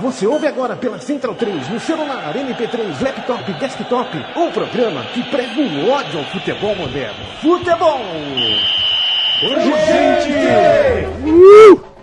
Você ouve agora pela Central 3, no celular, MP3, laptop, desktop, um programa que prega um ódio ao futebol moderno. Futebol! Urgente! Uh!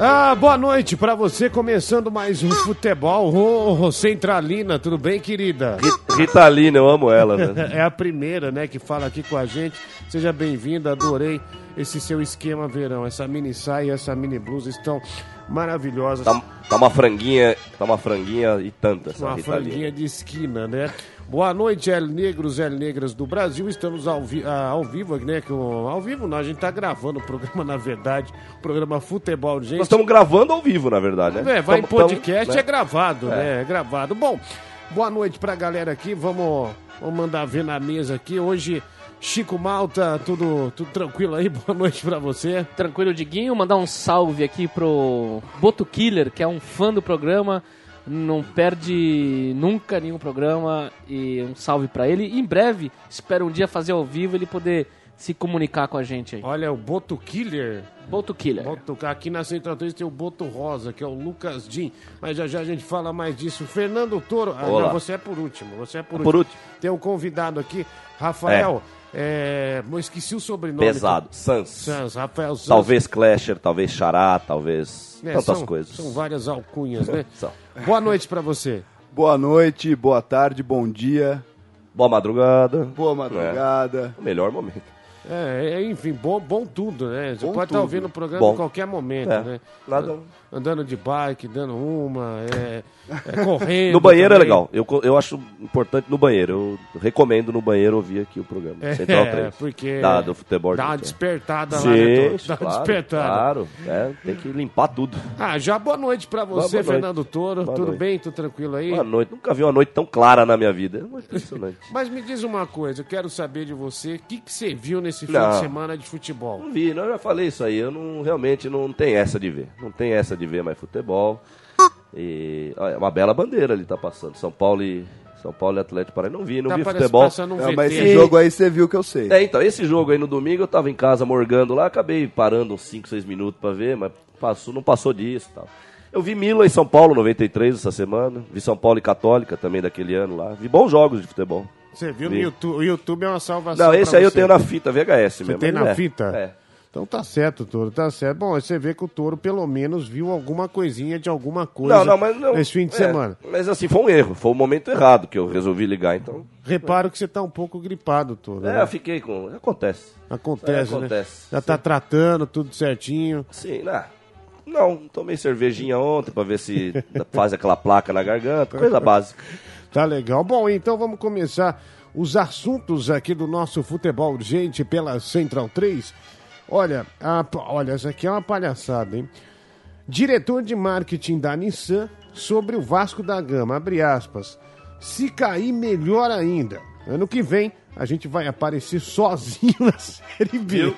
Ah, boa noite pra você, começando mais um futebol. Ô, oh, Centralina, tudo bem, querida? Ritalina, eu amo ela. Né? é a primeira, né, que fala aqui com a gente. Seja bem-vinda, adorei esse seu esquema verão. Essa mini saia e essa mini blusa estão maravilhosas. Tá, tá, uma franguinha, tá uma franguinha e tanta essa Uma franguinha de esquina, né? Boa noite, El Negros, El Negras do Brasil. Estamos ao, vi ah, ao vivo, né? Ao vivo não, a gente tá gravando o programa, na verdade, o programa Futebol, gente. Nós estamos gravando ao vivo, na verdade, né? É, vai tamo, em podcast, tamo, né? é gravado, é. né? É gravado. Bom, boa noite pra galera aqui. Vamos, vamos mandar ver na mesa aqui. Hoje, Chico Malta, tudo, tudo tranquilo aí? Boa noite pra você. Tranquilo, Diguinho. Mandar um salve aqui pro Boto Killer, que é um fã do programa não perde nunca nenhum programa e um salve para ele. E em breve, espero um dia fazer ao vivo ele poder se comunicar com a gente aí. Olha, o Boto Killer. Boto Killer. Boto, aqui na Central 3 tem o Boto Rosa, que é o Lucas Din. Mas já já a gente fala mais disso. Fernando Toro. Ah, não, você é por último. Você é por, por último. último. Tem um convidado aqui, Rafael. É. É, esqueci o sobrenome. Pesado. Sans. Sans, Rafael Sans. Talvez Clasher, talvez Xará, talvez. É, tantas são, coisas. São várias alcunhas, né? Boa noite para você. Boa noite, boa tarde, bom dia. Boa madrugada. Boa madrugada. É. O melhor momento. É, enfim, bom, bom tudo, né? Você bom pode estar ouvindo o programa bom. em qualquer momento, é. né? Nada... Andando de bike, dando uma, é, é correndo. no banheiro também. é legal. Eu, eu acho importante no banheiro. Eu recomendo no banheiro ouvir aqui o programa. É, Central 3. porque da, do futebol. dá uma de... despertada Sim, lá, né? Dá uma claro, despertada. Claro, é, tem que limpar tudo. Ah, já boa noite pra você, boa Fernando noite. Toro. Boa Tudo noite. bem? Tudo tranquilo aí? Boa noite. Nunca vi uma noite tão clara na minha vida. É impressionante. Mas me diz uma coisa, eu quero saber de você, o que, que você viu nesse fim Não. de semana de futebol? Não vi, não, eu já falei isso aí. Eu não realmente não tem essa de ver. Não tem essa de ver mais futebol. E olha, uma bela bandeira ali tá passando. São Paulo e São Paulo e Atlético Paranaense. Não vi, não Tá vi futebol. um É, mas esse jogo aí você viu que eu sei. É, então, esse jogo aí no domingo eu tava em casa morgando lá, acabei parando uns 5, 6 minutos pra ver, mas passou, não passou disso e tal. Eu vi Mila e São Paulo 93 essa semana, vi São Paulo e Católica também daquele ano lá. Vi bons jogos de futebol. Você viu no Vi. YouTube? O YouTube é uma salvação. Não, esse aí eu você. tenho na fita VHS mesmo. tem mas na é. fita? É. Então tá certo, Toro, tá certo. Bom, você vê que o Toro pelo menos viu alguma coisinha de alguma coisa Não, não, mas não. nesse fim de é, semana. Mas assim, foi um erro, foi o momento errado que eu resolvi ligar, então. Reparo que você tá um pouco gripado, Toro. É, né? eu fiquei com. Acontece. Acontece, É, acontece. né? Já tá tratando, tudo certinho. Sim, né? Não, tomei cervejinha ontem pra ver se faz aquela placa na garganta, coisa básica. Tá legal. Bom, então vamos começar os assuntos aqui do nosso futebol urgente pela Central 3. Olha, a- olha, essa aqui é uma palhaçada, hein? Diretor de marketing da Nissan sobre o Vasco da Gama, abre aspas. Se cair, melhor ainda. Ano que vem, a gente vai aparecer sozinho na Série B.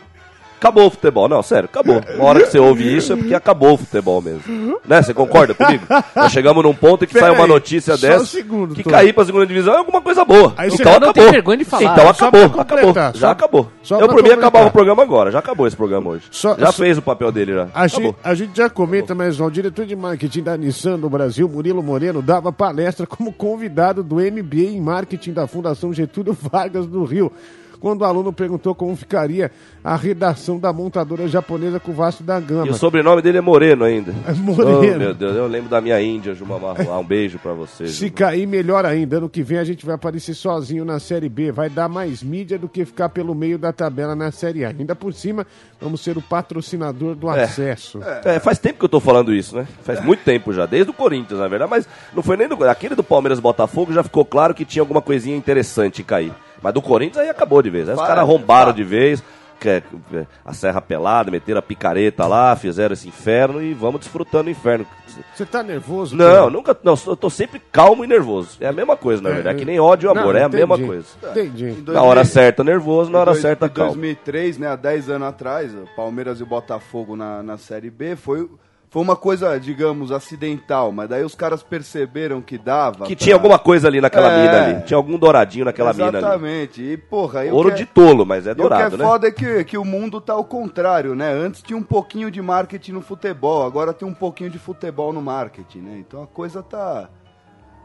Acabou o futebol, não, sério, acabou. Uma hora que você ouve isso é porque acabou o futebol mesmo. Né? Você concorda comigo? Nós chegamos num ponto que Pera sai uma aí, notícia só um dessa segundo, que Tô. cair pra segunda divisão é alguma coisa boa. Aí então não acabou. tem vergonha de falar. Então acabou, acabou. Já só- acabou. só Eu pra mim acabava o programa agora, já acabou esse programa hoje. Só- já fez o papel dele já. A Acabou. gente, a gente já comenta, mas ó, o diretor de marketing da Nissan no Brasil, Murilo Moreno, dava palestra como convidado do MBA em marketing da Fundação Getúlio Vargas do Rio. Quando o aluno perguntou como ficaria a redação da montadora japonesa com o Vasco da Gama. E o sobrenome dele é Moreno ainda. É Moreno. Oh, meu Deus, eu lembro da minha Índia, Juma Marruá. Um beijo pra você. Se Juma. cair, melhor ainda. Ano que vem a gente vai aparecer sozinho na Série B. Vai dar mais mídia do que ficar pelo meio da tabela na Série A. Ainda por cima, vamos ser o patrocinador do É. acesso. É, faz tempo que eu tô falando isso, né? Faz muito tempo já, desde o Corinthians, na verdade, mas não foi nem do. Aquele do Palmeiras Botafogo já ficou claro que tinha alguma coisinha interessante em cair. Mas do Corinthians aí acabou de vez. Aí os Vai, caras arrombaram vai. de vez. que- que- a serra pelada, meteram a picareta lá, fizeram esse inferno e vamos desfrutando o inferno. Você tá nervoso? Não, cara? nunca. Não, eu tô sempre calmo e nervoso. É a mesma coisa, na verdade. É que nem ódio e amor, Não, é a entendi. mesma coisa. Entendi. Em Na hora 2000 certa, nervoso, na hora Em dois- certa, Em calmo. 2003, né, há 10 anos atrás, o Palmeiras e o Botafogo na, na Série B, foi, foi uma coisa, digamos, acidental, mas daí os caras perceberam que dava. Que pra- tinha alguma coisa ali naquela É. mina ali. Tinha algum douradinho naquela mina ali. Exatamente. E, porra, Ouro que de tolo, mas é dourado, o que é né? foda é que, que o mundo tá ao contrário, né? Antes tinha um pouquinho de marketing no futebol, agora tem um pouquinho de futebol no marketing, né? Então a coisa tá.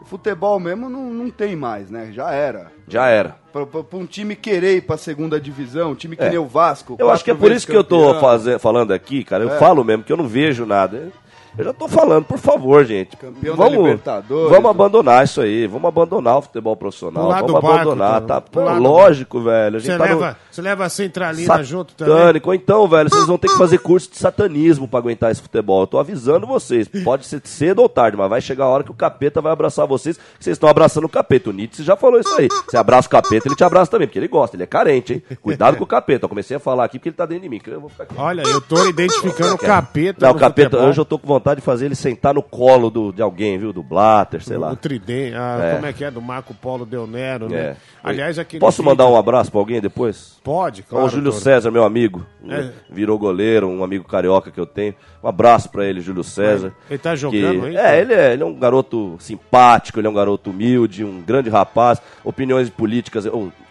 O futebol mesmo não, não tem mais, né? Já era. Já era. Pra, pra- pra um time querer ir pra segunda divisão, um time que É. nem o Vasco. Eu acho que é por isso que eu tô faze- falando aqui, cara. Eu É. falo mesmo que eu não vejo nada. Eu já tô falando, por favor, gente. Campeão da vamos, Libertadores. vamos abandonar isso aí. Vamos abandonar o futebol profissional. Vamos barco, abandonar. Tá, do lógico, velho. Você tá no- leva, você leva a centralina junto também? Satânico. Ou então, velho, vocês vão ter que fazer curso de satanismo pra aguentar esse futebol. Eu tô avisando vocês. Pode ser cedo ou tarde, mas vai chegar a hora que o capeta vai abraçar vocês. Vocês estão abraçando o capeta. O Nietzsche já falou isso aí. Você abraça o capeta, ele te abraça também, porque ele gosta, ele é carente, hein? Cuidado com o capeta. Eu comecei a falar aqui porque ele tá dentro de mim. Eu vou ficar aqui. Olha, eu tô identificando o capeta Não, no o capeta, futebol. hoje eu tô com vontade de fazer ele sentar no colo do, de alguém, viu? Do Blatter, sei lá. O tridente, ah, É. como é que é? Do Marco Polo Del Nero, né? É. Aliás, aquele. Posso vídeo- mandar um abraço pra alguém depois? Pode, Ó, claro. o Júlio Toro. César, meu amigo, É. virou goleiro, um amigo carioca que eu tenho. Um abraço pra ele, Júlio César. Ele tá jogando que... aí, É, ele é, ele é um garoto simpático, ele é um garoto humilde, um grande rapaz. Opiniões políticas,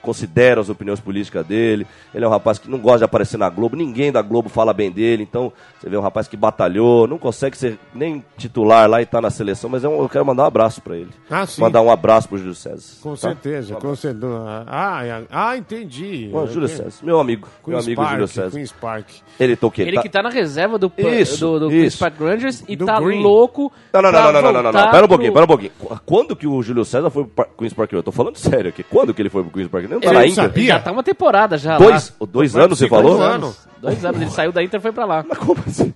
considero as opiniões políticas dele. Ele é um rapaz que não gosta de aparecer na Globo, ninguém da Globo fala bem dele. Então, você vê um rapaz que batalhou, não consegue ser nem titular lá e tá na seleção, mas é um- eu quero mandar um abraço pra ele. Ah, sim. Mandar um abraço pro Júlio César. Com tá? certeza, com certeza. Ah, é- ah, entendi. Ó, Júlio César, meu amigo, meu amigo Park, Júlio César. Queen's Park. Ele tá o quê? Ele que tá na reserva do, Isso, do, do. Queen's Park Rangers e Do tá Green. louco. Não, não, não, não, não, não, não, não, Pera um pouquinho, pro- pera um pouquinho. Qu- Quando que o Júlio César foi pro Queen's Park? Eu tô falando sério aqui. Quando que ele foi pro Queen's Park? Ele não tá Ele não Inter? sabia. Já tá uma temporada já Dois, lá. dois anos, você Dois falou? anos. Dois anos. Ele saiu da Inter e foi pra lá. Mas como assim?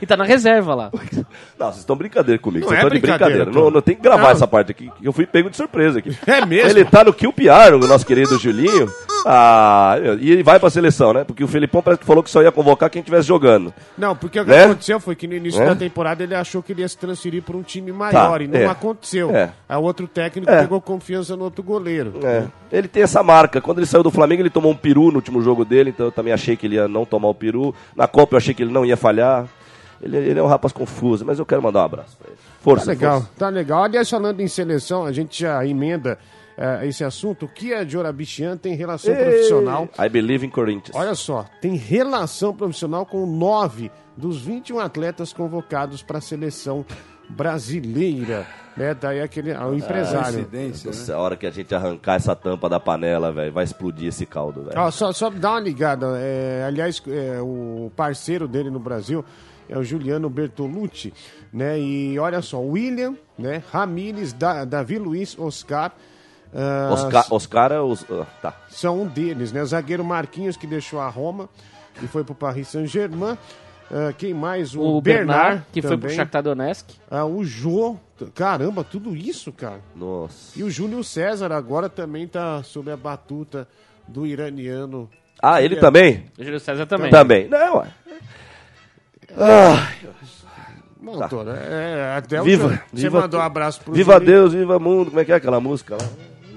E tá na reserva lá. Não, vocês estão brincadeira comigo. Vocês é estão de brincadeira. Não, não tem que gravar Não. essa parte aqui. que Eu fui pego de surpresa aqui. É mesmo? Ele tá no QPR, o nosso querido Julinho. Ah, e ele vai pra seleção, né? Porque o Felipão parece que falou que só ia convocar quem estivesse jogando. Não, porque o que Né? aconteceu foi que no início É? da temporada ele achou que ele ia se transferir para um time maior Tá, e não é. aconteceu. É. Aí o outro técnico É. pegou confiança no outro goleiro. É. Ele tem essa marca. Quando ele saiu do Flamengo, ele tomou um peru no último jogo dele, então eu também achei que ele ia não tomar o peru. Na Copa eu achei que ele não ia falhar. Ele, ele é um rapaz confuso, mas eu quero mandar um abraço pra ele. Força, Tá legal, força. tá legal. Aliás, falando em seleção, a gente já emenda eh, esse assunto. O que a Jorabichian tem relação profissional? I believe in Corinthians. Olha só, tem relação profissional com nove dos 21 atletas convocados para a seleção brasileira. Né? Daí aquele ah, o empresário. Coincidência, né? Nossa, a hora que a gente arrancar essa tampa da panela, velho, vai explodir esse caldo, velho. Só, só dá uma ligada. é, aliás, é, o parceiro dele no Brasil é o Juliano Bertolucci, né? E olha só, William, né? Ramires, da, Davi Luiz, Oscar. Ah, Oscar, Oscar é os. ah, tá. São um deles, né? O zagueiro Marquinhos, que deixou a Roma e foi pro Paris Saint-Germain. Ah, quem mais? O, O Bernard, Bernard, que foi pro também. Shakhtar Donetsk. Ah, o Jô. Caramba, tudo isso, cara. Nossa. E o Júlio César agora também tá sob a batuta do iraniano. Ah, ele também? O Júlio César também. Também. Não, ué. Não, Toro, é, até o Viva, Você viva mandou um abraço pro Viva Julinho. Deus, viva mundo. Como é que é aquela música lá?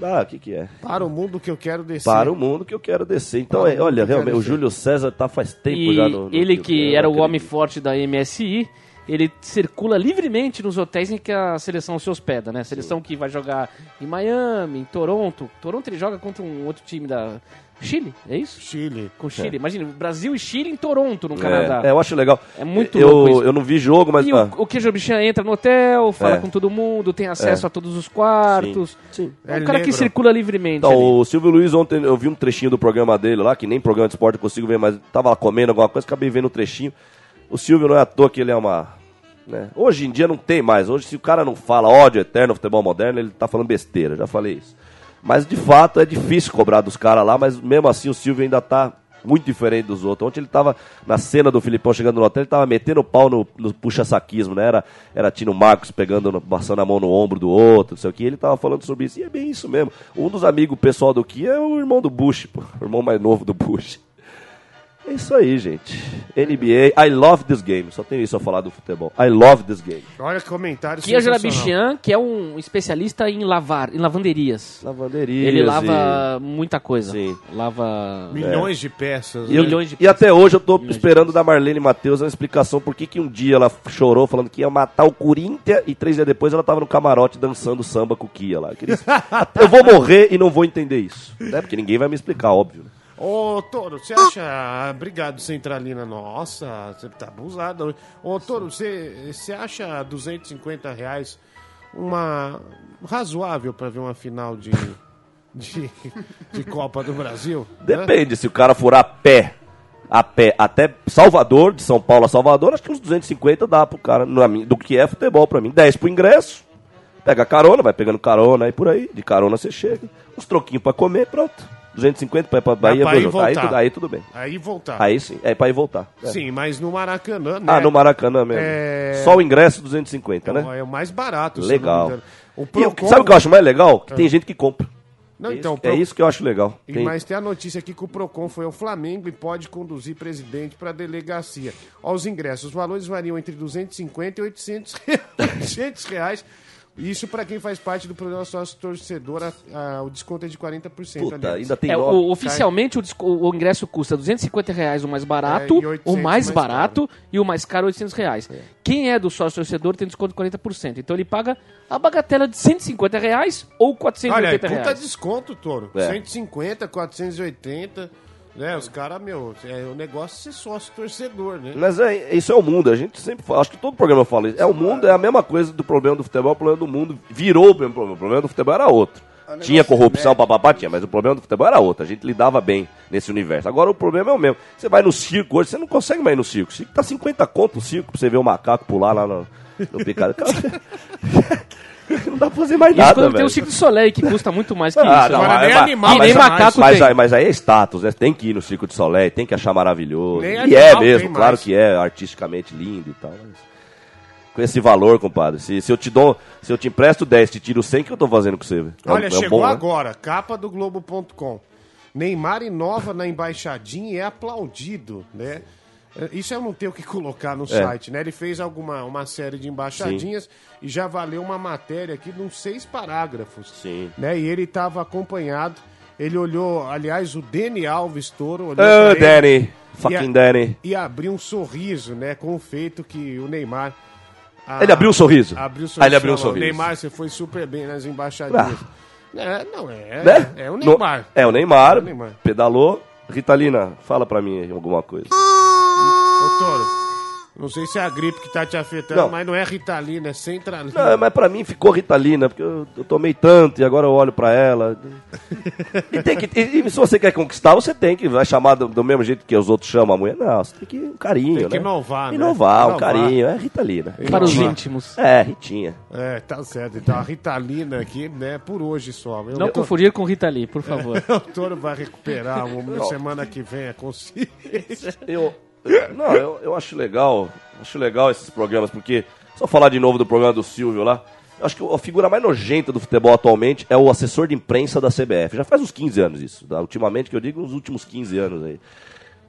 Ah, o que que é? Para o mundo que eu quero descer. Para o mundo que eu quero descer. Então, é, olha, realmente, o. Júlio César tá faz tempo E já no. no ele que não era o homem forte da MSI, ele circula livremente nos hotéis em que a seleção se hospeda, né? A seleção que vai jogar em Miami, em Toronto. Toronto ele joga contra um outro time da Chile, é isso? Chile. Com Chile. Imagina, Brasil e Chile em Toronto, no Canadá. É, é, eu acho legal. É muito eu, louco isso. Eu não vi jogo, mas. E ah, o, o Queijo Bichan entra no hotel, fala É. com todo mundo, tem acesso a todos os quartos. Sim. É um É cara que negro. circula livremente. Então, ali. o Silvio Luiz ontem, eu vi um trechinho do programa dele lá, que nem programa de esporte eu consigo ver, mas tava lá comendo alguma coisa, acabei vendo um trechinho. O Silvio não é à toa que ele é uma. né? Hoje em dia não tem mais. Hoje, se o cara não fala ódio eterno no futebol moderno, ele tá falando besteira, já falei isso. Mas de fato é difícil cobrar dos caras lá, mas mesmo assim o Silvio ainda tá muito diferente dos outros. Ontem ele tava na cena do Filipão chegando no hotel, ele tava metendo o pau no, no puxa-saquismo, né? Era, era Tino Marcos pegando, passando a mão no ombro do outro, não sei o que. Ele tava falando sobre isso. E é bem isso mesmo. Um dos amigos pessoal do Kia é o irmão do Bush, pô, o irmão mais novo do Bush. É isso aí, gente. NBA, I love this game. Só tenho isso a falar do futebol. I love this game. Olha que comentário Kia sensacional. Jarabichian, que é um especialista em lavar, em lavanderias. Lavanderias. Ele e- lava muita coisa. Sim. Lava. Milhões de peças. E, eu- milhões de e até hoje eu tô Milhões esperando da Marlene Matheus uma explicação por que que um dia ela chorou falando que ia matar o Corinthians e três dias depois ela tava no camarote dançando samba com o Kia lá. Eu, queria- eu vou morrer e não vou entender isso. Né? Porque ninguém vai me explicar, óbvio. né? Ô, Toro, você acha. ah, Obrigado, Centralina. Nossa, você tá abusado. Ô, Toro, você você acha 250 reais uma. razoável pra ver uma final de. de, de Copa do Brasil? Né? Depende, se o cara for a pé, a pé até Salvador, de São Paulo a Salvador, acho que uns 250 dá pro cara, do que é futebol pra mim. 10 pro ingresso, pega carona, vai pegando carona aí por aí, de carona você chega. Uns troquinhos pra comer, pronto. 250 pra ir pra Bahia, pra ir Bruno. aí, voltar. tudo, aí tudo bem. Aí voltar. Aí sim, é pra ir voltar. É. Sim, mas no Maracanã, né? Ah, no Maracanã mesmo. É- Só o ingresso 250, né? É o mais barato. Legal. O Procon... sabe o que eu acho mais legal? Que tem gente que compra. Não, é, então, isso, Pro- é isso que eu acho legal. E- Tem- Mas tem a notícia aqui que o PROCON foi ao Flamengo e pode conduzir presidente para a delegacia. Ó, os ingressos, os valores variam entre 250 e 800 reais. 800 reais. Isso para quem faz parte do programa sócio torcedor, a- a- o desconto é de 40%. Puta, ainda tem É, o- oficialmente o, o ingresso custa 250 reais o mais barato, É, e 800 o mais mais barato e o mais caro 800 reais. Quem é do sócio torcedor tem desconto de 40%. Então ele paga a bagatela de 150 reais ou Olha, 480 puta reais. desconto, Toro. É. 150, 480. Né, os caras, meu, é o negócio é ser sócio torcedor, né? Mas é, isso é o mundo, a gente sempre fala, acho que todo programa fala isso. É o mundo, é a mesma coisa do problema do futebol, o problema do mundo virou o mesmo problema. O problema do futebol era outro. Tinha corrupção, papapá, tinha, mas o problema do futebol era outro. A gente lidava bem nesse universo. Agora o problema é o mesmo. Você vai no circo hoje, você não consegue mais ir no circo. O circo tá 50 conto o circo pra você ver o macaco pular lá no, no picado. Não dá pra fazer mais Isso nada, quando tem velho. o Cirque du Soleil, que custa muito mais que Ah, isso. não, Agora é, nem mas- animal e nem macaco mas, tem. aí, mas aí é status, né? Tem que ir no Circo de Soleil, tem que achar maravilhoso. Nem e animal é tem mesmo, mais. claro que é artisticamente lindo e tal. mas com esse valor, compadre. Se, se eu te dou, se eu te empresto 10, te tiro 100, o que eu tô fazendo com você? velho? É um- Olha, é um chegou bom, né? agora, capa do Globo.com. Neymar inova na embaixadinha e é aplaudido, né? É, Isso eu não tenho o que colocar no site, né? Ele fez alguma uma série de embaixadinhas e já valeu uma matéria aqui de uns seis parágrafos. Sim. Né? E ele estava acompanhado. Ele olhou, aliás, o Dani Alves Toro olhou Ah, ele Danny. Fucking E a- Danny. e abriu um sorriso, né? Com o feito que o Neymar. ah, Ele abriu um sorriso? Abriu o Ah, ele abriu um sorriso. Neymar, você foi super bem nas embaixadinhas. É, não, é. Né? É o No- Neymar. é o Neymar. É o Neymar. Pedalou. Ritalina, fala pra mim aí alguma coisa. Toro, não sei se é a gripe que tá te afetando, Não. mas não é Ritalina, é Centralina. Não, mas pra mim ficou Ritalina, porque eu, eu tomei tanto e agora eu olho pra ela. E, tem que, e, e se você quer conquistar, você tem que vai chamar do, do mesmo jeito que os outros chamam a mulher. Não, você tem que um carinho, Tem que né? inovar, né? Inovar, um carinho. É Ritalina. Para os Ritalina. íntimos. É, Ritinha. É, tá certo. Então a Ritalina aqui, né, por hoje só. Eu Não tô- confundir com Rita Lee, por favor. O Toro vai recuperar um- semana que vem a consciência. Eu, eu- não, eu, eu acho legal, acho legal esses programas, porque, só falar de novo do programa do Silvio lá, eu acho que a figura mais nojenta do futebol atualmente é o assessor de imprensa da CBF. Já faz uns 15 anos isso, tá? ultimamente que eu digo, nos últimos 15 anos aí.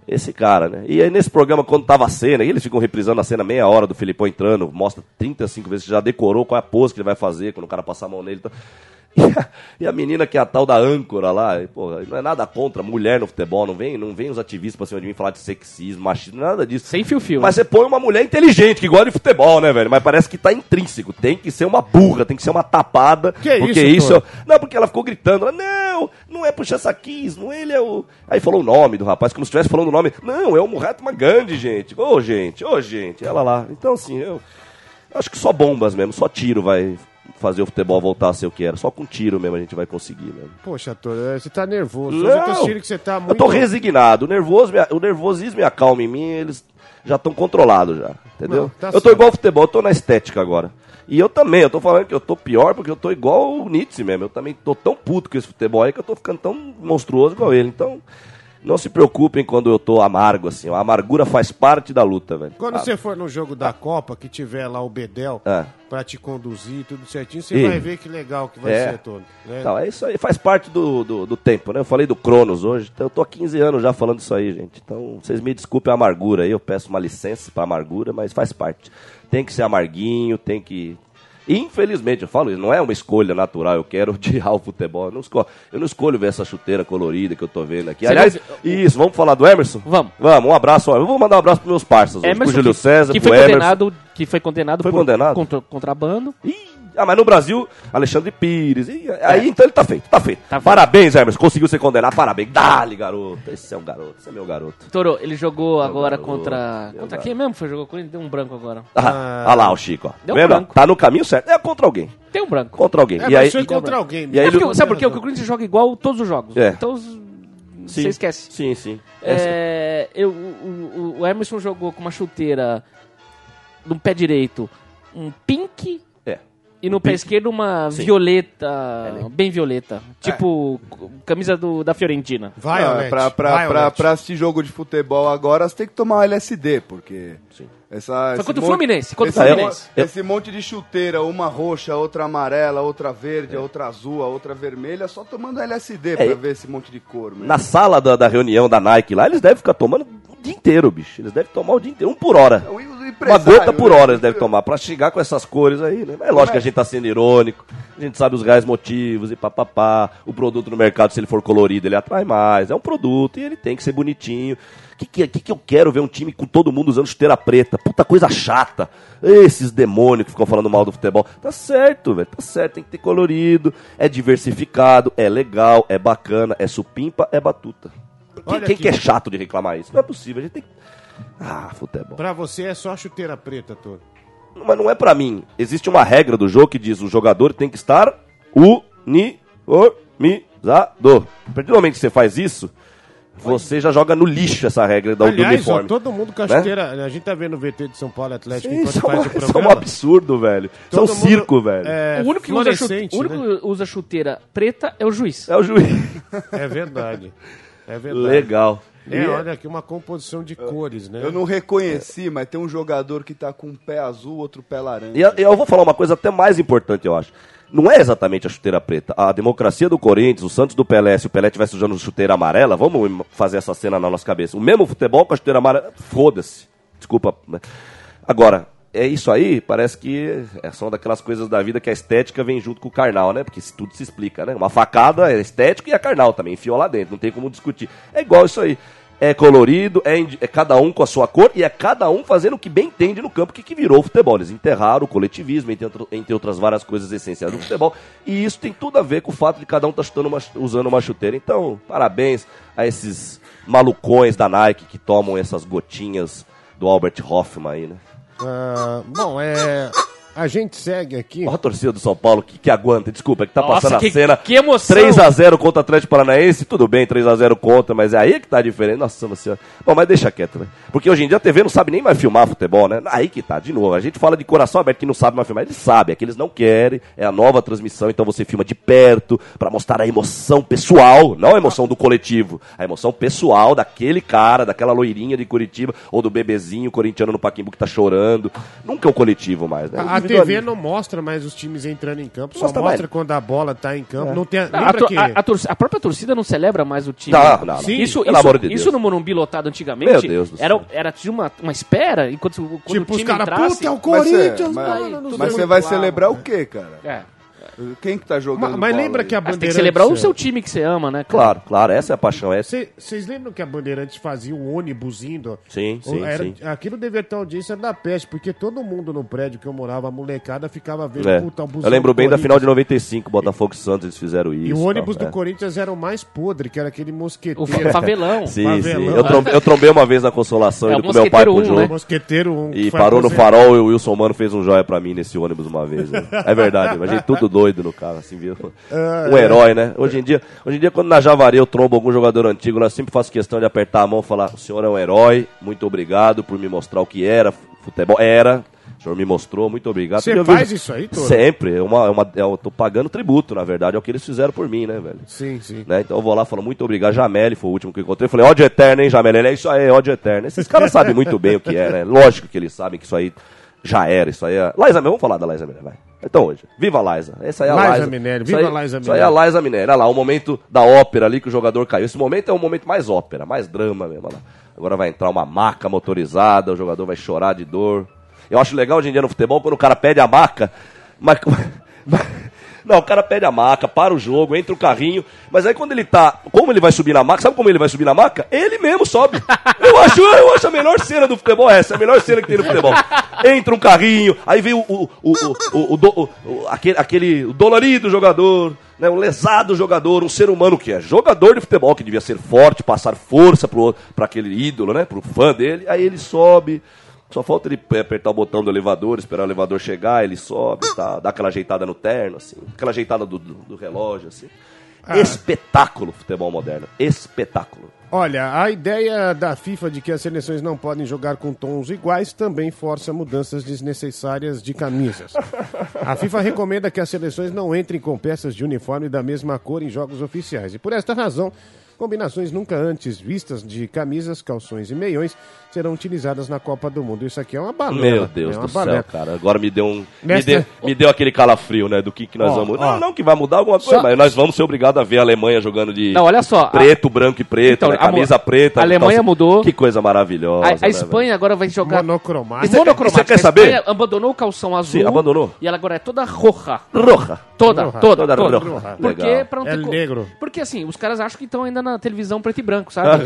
Esse cara, né? E aí nesse programa, quando tava a cena, e eles ficam reprisando a cena meia hora do Filipão entrando, mostra 35 vezes, já decorou qual é a pose que ele vai fazer quando o cara passar a mão nele. tal. E a, e a menina que é a tal da âncora lá, e, porra, não é nada contra mulher no futebol, não vem, não vem os ativistas pra cima de mim falar de sexismo, machismo, nada disso. Sem fio-fio. Mas você põe uma mulher inteligente, que gosta de futebol, né, velho? Mas parece que tá intrínseco. Tem que ser uma burra, tem que ser uma tapada. Que porque isso, isso. Não, porque ela ficou gritando. ela, Não, não é puxa saquismo, ele é o. Aí falou o nome do rapaz, como se estivesse falando o nome. Não, é o Mahatma Gandhi, gente. Ô, gente, ô, gente. Ela lá. Então, assim, eu. eu Acho que só bombas mesmo, só tiro vai fazer o futebol voltar a ser o que era. Só com tiro mesmo a gente vai conseguir mesmo. Poxa, Toro, é, você tá nervoso. Eu Não, sentindo que você tá muito... Eu tô resignado. O, nervoso, o nervosismo e a calma em mim, eles já estão controlados já. Entendeu? Não, tá eu tô certo. igual ao futebol, eu tô na estética agora. E eu também, eu tô falando que eu tô pior porque eu tô igual o Nietzsche mesmo. Eu também tô tão puto com esse futebol aí que eu tô ficando tão monstruoso igual ele. Então, Não se preocupem quando eu tô amargo, assim. A amargura faz parte da luta, velho. Quando Ah, você for no jogo da Copa, que tiver lá o Bedel É. pra te conduzir, tudo certinho, você vai ver que legal que vai É. ser todo. Né? Não, é isso aí, faz parte do, do, do tempo, né? Eu falei do Cronos hoje, então eu tô há 15 anos já falando isso aí, gente. Então, vocês me desculpem a amargura aí, eu peço uma licença pra amargura, mas faz parte. Tem que ser amarguinho, tem que. Infelizmente, eu falo isso, não é uma escolha natural, eu quero odiar o futebol. Eu não escolho, eu não escolho ver essa chuteira colorida que eu tô vendo aqui. Você Aliás, não- isso, vamos falar do Emerson? Vamos. Vamos, um abraço. Eu vou mandar um abraço pros meus parceiros, hoje, pro Emerson, Júlio que, César, que foi Emerson. condenado, que foi condenado Foi por condenado? contra- contrabando. Ih, ah, mas no Brasil, Alexandre Pires. Ih, aí então ele tá feito, tá feito. É. Tá feito. Parabéns, Emerson. Conseguiu ser condenado. Parabéns. Dale, garoto. Esse é um garoto. Esse é meu garoto. Toro, ele jogou agora garoto, contra. meu Contra garoto. quem mesmo foi? Jogou com ele? Deu um branco agora. Ah, olha lá o Chico, ó. Deu Vendo? branco. Tá no caminho certo. É contra alguém. Tem um branco. Contra alguém. É, e mas aí, foi e- contra alguém. e aí É porque- ele- sabe por quê? Porque o Corinthians joga igual todos os jogos. É. Então Sim. você esquece. Sim, sim. É. É, eu, o, o- o Emerson jogou com uma chuteira no pé direito, um pink É. e no pé esquerdo uma Sim. violeta, bem violeta. Tipo camisa do, da Fiorentina. Vai, Alete, pra, pra, vai, pra, pra assistir jogo de futebol agora, você tem que tomar o LSD, porque. Sim. Essa, esse contra o monte- Fluminense, contra esse Fluminense. Esse monte de chuteira, uma roxa, outra amarela, outra verde, outra azul, a outra vermelha, só tomando LSD pra É, ver esse monte de cor. meu. Na sala da, da reunião da Nike lá, eles devem ficar tomando o dia inteiro, bicho. Eles devem tomar o dia inteiro. Um por hora. Uma gota por hora eles devem tomar pra chegar com essas cores aí, né? É lógico que a gente tá sendo irônico, a gente sabe os reais motivos e papapá. O produto no mercado, se ele for colorido, ele atrai mais. É um produto e ele tem que ser bonitinho. O que, que, que, eu quero ver um time com todo mundo usando chuteira preta? Puta coisa chata. Esses demônios que ficam falando mal do futebol. Tá certo, velho. Tá certo, tem que ter colorido. É diversificado, é legal, é bacana, é supimpa, é batuta. Quem, quem que é chato de reclamar isso? Não é possível. A gente tem que. Ah, futebol. Pra você é só chuteira preta, Toro. Mas não é pra mim. Existe uma regra do jogo que diz o jogador tem que estar uniformizado. A partir do momento que você faz isso, você já joga no lixo essa regra da, Aliás, ó, uniforme. todo mundo com a Né? chuteira... A gente tá vendo o VT de São Paulo Atlético Sim, enquanto é faz o isso é um programa. absurdo, velho. Isso é um Todo mundo, circo, velho. É, o único que, usa, chu- fluorescente, o único né? que usa chuteira preta é o juiz. É o juiz. É verdade. É verdade. Legal. É, E- olha aqui uma composição de cores, né? Eu não reconheci, mas tem um jogador que tá com um pé azul, outro pé laranja. E eu- eu vou falar uma coisa até mais importante, eu acho. Não é exatamente a chuteira preta. A democracia do Corinthians, o Santos do Pelé, se o Pelé estivesse usando chuteira amarela, vamos fazer essa cena na nossa cabeça. O mesmo futebol com a chuteira amarela, foda-se. Desculpa. né? Agora, é isso aí, parece que é só daquelas coisas da vida que a estética vem junto com o carnal, né? Porque tudo se explica, né? Uma facada é estética e é carnal também, enfiou lá dentro, não tem como discutir. É igual isso aí. É colorido, é, é cada um com a sua cor e é cada um fazendo o que bem entende no campo, que, que virou o futebol. Eles enterraram o coletivismo, entre, entre outras várias coisas essenciais do futebol. E isso tem tudo a ver com o fato de cada um estar usando uma chuteira. Então, parabéns a esses malucões da Nike que tomam essas gotinhas do Albert Hoffman aí, né? Ah, bom, é... A gente segue aqui... Olha a torcida do São Paulo que, que aguenta, desculpa, é que tá Nossa, passando que- a cena. que emoção. 3x0 contra o Atlético Paranaense, tudo bem, 3x0 contra, mas é aí que tá a diferença. Nossa senhora. Bom, mas deixa quieto, né? Porque hoje em dia a TV não sabe nem mais filmar futebol, né? Aí que tá, de novo. A gente fala de coração aberto que não sabe mais filmar. Eles sabem, é que eles não querem, é a nova transmissão, então você filma de perto pra mostrar a emoção pessoal, não a emoção do coletivo, a emoção pessoal daquele cara, daquela loirinha de Curitiba, ou do bebezinho corintiano no Paquimbu que tá chorando. Nunca é o coletivo mais, né? A, a TV não mostra mais os times entrando em campo, só Mostra mostra mais. quando a bola tá em campo. Não tem, A, lembra to- que... a- a torci- a própria torcida não celebra mais o time. Não, não, não. Sim, isso, isso, de isso no Morumbi lotado antigamente Meu Deus do era, era tinha uma, uma espera enquanto quando tipo, o os time caras, entrasse. puta, é o Mas Corinthians, mas- mano, não Mas sei você vai celebrar mano. o quê, cara? É. Quem que tá jogando Mas, mas bola lembra aí? que a Mas tem que Bandeirantes... celebrar o seu time que você ama, né? cara? Claro, claro, essa é a paixão. Essa... Cê- Vocês lembram que a Bandeirantes fazia o ônibus indo? Sim, sim, Era- sim. Aquilo devia ter audiência da peste, porque todo mundo no prédio que eu morava, a molecada, ficava vendo É. puta, o busão Eu lembro bem da final de 95, Botafogo e Santos, eles fizeram isso. E o ônibus tal, do é. Corinthians era o mais podre, que era aquele O mosqueteiro. fa- favelão. Sim, Favelão. sim. Eu, trombei, eu trombei uma vez na Consolação, É, indo o com meu pai pro um, jogo. né? Mosqueteiro um, E parou no farol e o Wilson Mano fez um joia pra mim nesse ônibus uma vez. né? É verdade, mas a gente tudo doido no carro, assim, viu? Ah, Um é. herói, né? Hoje em, dia, hoje em dia, quando na Javari eu trombo algum jogador antigo, eu sempre faço questão de apertar a mão e falar: o senhor é um herói, muito obrigado por me mostrar o que era futebol. Era. senhor me mostrou, muito obrigado. Você faz isso aí, Toro? Sempre. É uma, é uma, é, eu tô pagando tributo, na verdade, é o que eles fizeram por mim, né, velho? Sim, sim. Né? Então eu vou lá e falo, muito obrigado. Jameli foi o último que eu encontrei. Eu falei, ódio eterno, hein, Jameli? Ele é isso aí, ódio eterno. Esses caras sabem muito bem o que é, né? Lógico que eles sabem que isso aí já era. Isso aí é. Vamos falar da Liza Minelli, vai. Então hoje. Viva a Liza. Essa aí é a Liza Liza. Minelli, viva aí- a Liza Isso aí é a Minelli. Liza Minelli. Olha lá, o momento da ópera ali que o jogador caiu. Esse momento é o momento mais ópera, mais drama mesmo. olha lá. Agora vai entrar uma maca motorizada, o jogador vai chorar de dor. Eu acho legal hoje em dia no futebol quando o cara pede a maca, mas. Não, o cara pede a maca, para o jogo, entra o carrinho, mas aí quando ele tá. Como ele vai subir na maca? Sabe como ele vai subir na maca? Ele mesmo sobe. Eu acho, eu acho a melhor cena do futebol essa, é a melhor cena que tem no futebol. Entra um carrinho, aí vem o, o, o, o, o, o- o- aquele, aquele o dolorido jogador, né, um lesado jogador, um ser humano que é jogador de futebol, que devia ser forte, passar força pro, pra aquele ídolo, né? Pro fã dele, aí ele sobe. Só falta ele eh, apertar o botão do elevador, esperar o elevador chegar, ele sobe, tá, dá aquela ajeitada no terno, assim, aquela ajeitada do, do, do relógio, assim. Espetáculo futebol moderno. Espetáculo. Olha, a ideia da FIFA de que as seleções não podem jogar com tons iguais também força mudanças desnecessárias de camisas. A FIFA recomenda que as seleções não entrem com peças de uniforme da mesma cor em jogos oficiais. E por esta razão, combinações nunca antes vistas de camisas, calções e meiões serão utilizadas na Copa do Mundo. Isso aqui é uma balela. Meu Deus é do céu, balela. cara. Agora me deu um. Me deu, me deu aquele calafrio, né? Do que, que nós Ó, vamos. ó. Não, não, que vai mudar alguma coisa, Só- mas nós vamos ser obrigados a ver a Alemanha jogando de Não, olha só, a- preto, branco e preto, Então, né? a camisa preta. a Alemanha calça- mudou. Que coisa maravilhosa. A, né, a Espanha agora vai jogar Monocromático. Você- monocromática. você quer A saber? Espanha abandonou o calção azul. Sim, abandonou. E ela agora é toda roja. velho? Roja. Toda, Roja. toda, Toda toda. roja. Porque pra não É co- negro. Porque assim, os caras acham que estão ainda na televisão preto e branco, sabe?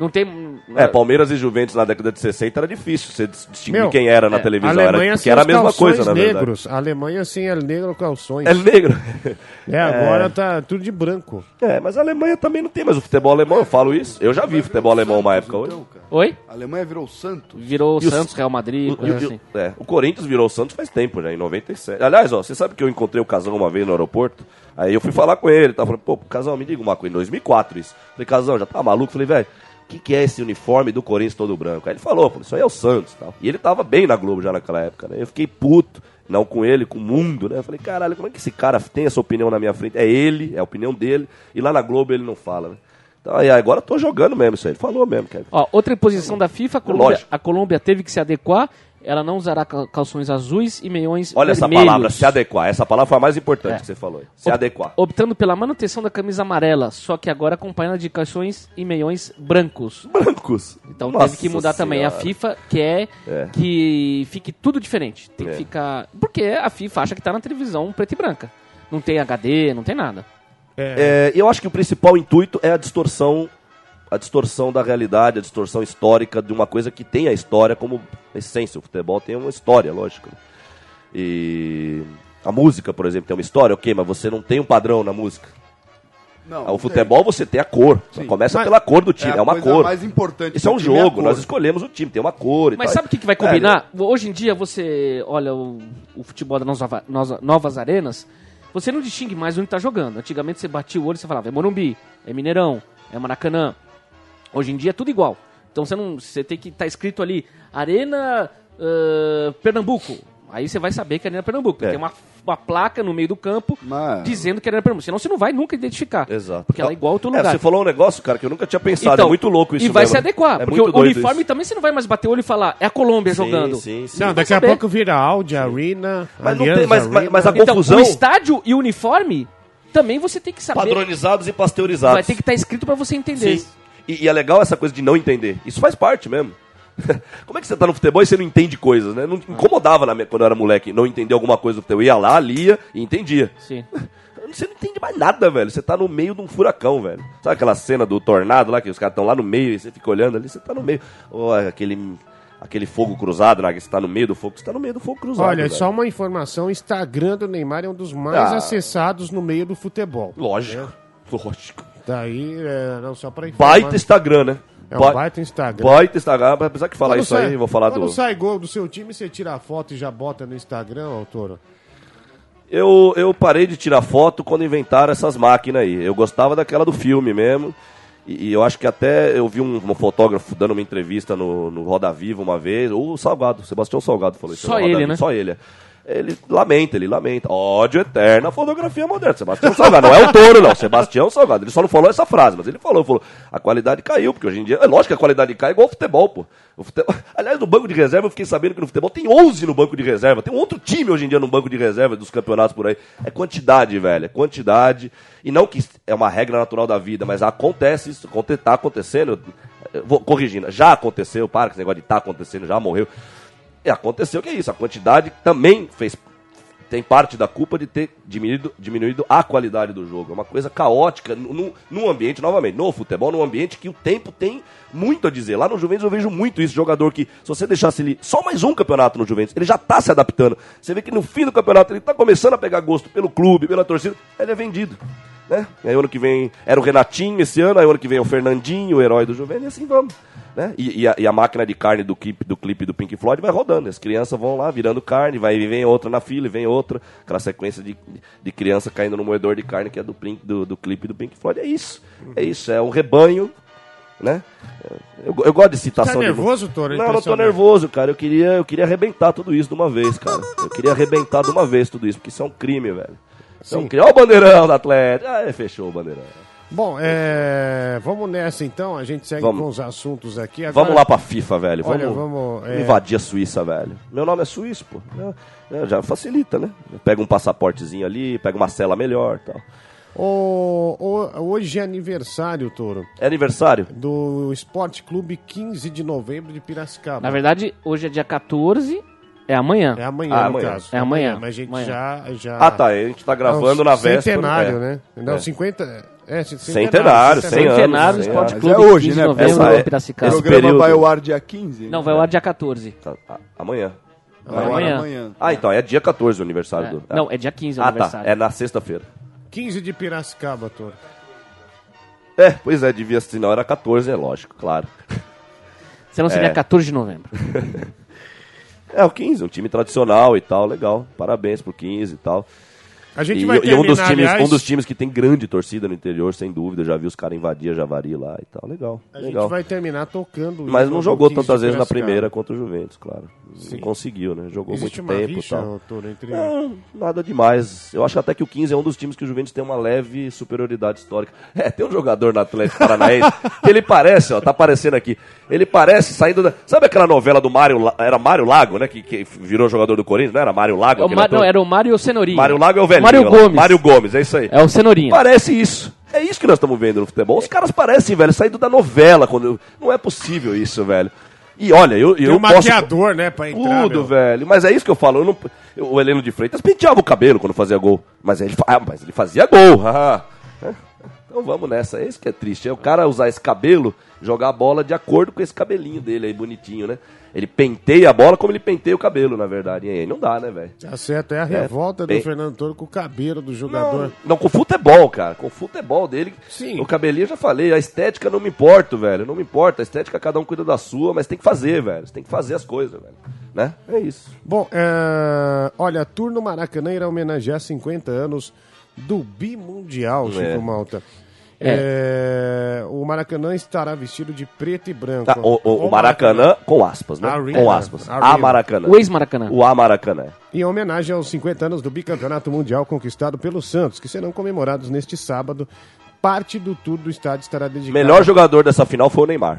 Não tem. É, Palmeiras e Juventus na década de 60 era difícil você dis- distinguir Meu, quem era na é, televisão. Alemanha era, porque era a os mesma coisa, na verdade. negros. A Alemanha sem é negro calções. É negro. É, agora tá tudo de branco. É, mas a Alemanha também não tem mais o futebol alemão, eu falo isso. Eu já vi futebol alemão uma época hoje. Então. Oi? A Alemanha virou Santos. Virou o- Santos, Real Madrid, O, coisa o- assim. é, o Corinthians virou o Santos faz tempo já, em 97. Aliás, ó, você sabe que eu encontrei o Casão uma vez no aeroporto? Aí eu fui falar com ele, tá falando, pô, Casão, me diga uma coisa, em 2004 isso. Falei, Casão, já tá maluco? Falei, velho, que, que é esse uniforme do Corinthians todo branco? Aí ele falou, isso aí é o Santos tal. E ele tava bem na Globo já naquela época, né? Eu fiquei puto, não com ele, com o mundo, né? Eu falei, caralho, como é que esse cara tem essa opinião na minha frente? É ele, é a opinião dele, e lá na Globo ele não fala, né? Então, aí agora eu tô jogando mesmo isso aí. Ele falou mesmo, Kevin. Ó, outra imposição da FIFA, a Colômbia, a Colômbia teve que se adequar. Ela não usará cal- calções azuis e meiões Olha essa vermelhos. palavra, se adequar. Essa palavra foi a mais importante É. que você falou. aí. Se Op- adequar. Optando pela manutenção da camisa amarela, só que agora acompanhada de calções e meiões brancos. Brancos. Então Nossa teve que mudar também. A Senhora. FIFA quer É. que fique tudo diferente. Tem que É. ficar. Porque a FIFA acha que tá na televisão preta e branca. Não tem HD, não tem nada. É, eu acho que o principal intuito é a distorção, a distorção da realidade, a distorção histórica de uma coisa que tem a história como essência. O futebol tem uma história, lógico. E a música, por exemplo, tem uma história, ok, mas você não tem um padrão na música. Não, O futebol você tem a cor. Começa Mas- pela cor do time, é, a uma coisa cor. mais importante Isso é um é jogo, cor. nós escolhemos o time, tem uma cor e Mas tal. sabe o que, que vai É, combinar? Hoje em dia você olha o, o futebol das nova- nova- novas arenas, você não distingue mais onde tá jogando. Antigamente você batia o olho e você falava, é Morumbi, é Mineirão, é Maracanã. Hoje em dia é tudo igual. Então você não, você tem que estar escrito ali Arena ãh, Pernambuco. Aí você vai saber que é Arena Pernambuco. É. Tem uma, uma placa no meio do campo Mas- dizendo que é Arena Pernambuco. Senão você não vai nunca identificar. Exato. Porque ela é igual a outro É, lugar. você falou um negócio, cara, que eu nunca tinha pensado. é muito louco isso E vai mesmo. se adequar. É porque o uniforme isso. também você não vai mais bater o olho e falar, é a Colômbia Sim, jogando. sim, sim. Não, daqui a saber. pouco vira Audi, Arena, Mas tem- mas- Arena. mas a Então, confusão- o estádio e o uniforme também você tem que saber. Padronizados e pasteurizados. Vai ter que estar escrito pra você entender. Sim. E, e é legal essa coisa de não entender. Isso faz parte mesmo. Como é que você tá no futebol e você não entende coisas, né? Não incomodava na minha, quando eu era moleque não entender alguma coisa do futebol. Eu ia lá, lia e entendia. Sim. Você não entende mais nada, velho. Você tá no meio de um furacão, velho. Sabe aquela cena do tornado lá, que os caras estão lá no meio e você fica olhando ali, você tá no meio. Ou aquele, aquele fogo cruzado, né? Que você tá no meio do fogo, você tá no meio do fogo cruzado. Olha, velho. só uma informação: o Instagram do Neymar é um dos mais Ah. acessados no meio do futebol. Lógico. Lógico. Daí, é, não só pra informar. Baita Instagram, né? É um Ba- baita Instagram. Baita Instagram. Apesar que falar Quando isso sai- aí, vou falar quando do. sai gol do seu time, você tira a foto e já bota no Instagram, autor? Eu, eu parei de tirar foto quando inventaram essas máquinas aí. Eu gostava daquela do filme mesmo. E, e eu acho que até eu vi um, um fotógrafo dando uma entrevista no, no Roda Viva uma vez, o Salgado, Sebastião Salgado falou isso. Só ele, Viva, né? Só ele, é. Ele lamenta, ele lamenta. Ódio eterno à fotografia moderna. Sebastião Salgado. Não é o touro, não. Sebastião Salgado. Ele só não falou essa frase, mas ele falou, falou. A qualidade caiu, porque hoje em dia. É lógico que a qualidade cai igual o futebol, pô. O futebol- Aliás, no banco de reserva, eu fiquei sabendo que no futebol tem 11 no banco de reserva. Tem um outro time hoje em dia no banco de reserva dos campeonatos por aí. É quantidade, velho. É quantidade. E não que é uma regra natural da vida, mas acontece isso. Tá acontecendo. Eu Vou corrigindo. Já aconteceu, para com esse negócio de tá acontecendo, já morreu. E aconteceu que é isso. A quantidade também fez tem parte da culpa de ter diminuído, diminuído a qualidade do jogo. É uma coisa caótica num, num ambiente, novamente, no futebol, num ambiente que o tempo tem muito a dizer. Lá no Juventus eu vejo muito isso, jogador que, se você deixasse ele só mais um campeonato no Juventus, ele já tá se adaptando. Você vê que no fim do campeonato ele tá começando a pegar gosto pelo clube, pela torcida, ele é vendido. Né? Aí ano que vem era o Renatinho esse ano, aí ano que vem é o Fernandinho, o herói do Juventus, e assim vamos. Né? E, e a, e a máquina de carne do clipe, do clipe do Pink Floyd vai rodando. As crianças vão lá virando carne, vai e vem outra na fila, e vem outra. Aquela sequência de, de criança caindo no moedor de carne que é do, Pink- do, do clipe do Pink Floyd. É isso. É isso. É um rebanho. Né? Eu, eu gosto de citação Tá de- nervoso, Toro? Não, eu não tô nervoso, cara. Eu queria, eu queria arrebentar tudo isso de uma vez, cara. Eu queria arrebentar de uma vez tudo isso, porque isso é um crime, velho. É um Sim. crime. Olha o bandeirão da Atlético. Ah, fechou o bandeirão. Bom, é, vamos nessa então, a gente segue Vamos. com os assuntos aqui. Agora- Vamos lá pra FIFA, velho. Vamos, Olha, vamos, é- invadir a Suíça, velho. Meu nome é suíço, pô. É, é, já facilita, né? Pega um passaportezinho ali, pega uma cela melhor e tal. O- o- hoje é aniversário, Toro, É aniversário? do Esporte Clube 15 de novembro de Piracicaba. Na verdade, hoje é dia 14, é amanhã. É amanhã, Ah, no amanhã. caso. É amanhã. Mas a gente Amanhã. já, já... Ah, tá. A gente tá gravando É um na véspera. Centenário, é. né? Não, É. 50... É, c- Centenário, 100 anos. Centenário Esporte anos. Clube, Mas é hoje, 15 né? de novembro, Essa é- O Piracicaba. esse programa período- vai ao ar dia 15? Não, vai ao ar dia 14. Tá, amanhã. Vai ao ar amanhã. amanhã. Ah, então, é dia 14 o aniversário É. do. Não, é dia 15 o Ah, tá. aniversário. É na sexta-feira. 15 de Piracicaba, Toro. É, pois é, devia ser. Não, era 14, é lógico, claro. Senão seria É. 14 de novembro. É, o 15, um time tradicional e tal, legal. Parabéns pro 15 e tal. A gente E, vai e terminar, um, dos times, aliás, um dos times que tem grande torcida no interior, sem dúvida. Eu já vi os caras invadir a Javari lá e tal. Legal, a legal. gente vai terminar tocando... Mas não jogo jogou 15 tantas vezes na primeira contra o Juventus, claro. Não conseguiu, né? Jogou Existe muito uma tempo e rixa, tal. Entre... Não, nada demais. Eu acho até que o 15 é um dos times que o Juventus tem uma leve superioridade histórica. É, tem um jogador no Atlético Paranaense que ele parece, ó, tá aparecendo aqui. Ele parece saindo da. Sabe aquela novela do Mário. La- Era Mário Lago, né? Que, que virou jogador do Corinthians, não era Mário Lago? É Ma- não, era o Mário Cenorinha. Mário Lago é o velhinho. Mário. Gomes. Mário Gomes, é isso aí. É o Cenourinha. Parece isso. É isso que nós estamos vendo no futebol. Os caras parecem, velho, saindo da novela. Quando... Não é possível isso, velho. E olha, eu, Tem eu um posso... maquiador, né, pra entrar, Tudo, meu. velho. Mas é isso que eu falo. eu não- eu- O Heleno de Freitas penteava o cabelo quando fazia gol. Mas ele, ah, mas ele fazia gol. haha. É. Então vamos nessa. É isso que é triste. É o cara usar esse cabelo, jogar a bola de acordo com esse cabelinho dele aí, bonitinho, né? Ele penteia a bola como ele penteia o cabelo, na verdade. E aí não dá, né, velho? Tá certo, é a revolta bem- do Fernando Toro com o cabelo do jogador. Não, não, com futebol, cara. Com futebol dele. Sim. O cabelinho eu já falei. A estética não me importa, velho. Não me importa. A estética cada um cuida da sua, mas tem que fazer, velho. Você tem que fazer as coisas, velho. Né? É isso. Bom, é... olha, Tour no Maracanã irá homenagear 50 anos do Bimundial, Chico É. Malta. É, O Maracanã estará vestido de preto e branco. Tá, o, o- o Maracanã, com aspas, né? Arena. Com aspas. Arena. A Maracanã. O ex-Maracanã. O A Maracanã. Em homenagem aos 50 anos do bicampeonato mundial conquistado pelo Santos, que serão comemorados neste sábado. Parte do tour do estádio estará dedicado Melhor jogador dessa final foi o Neymar.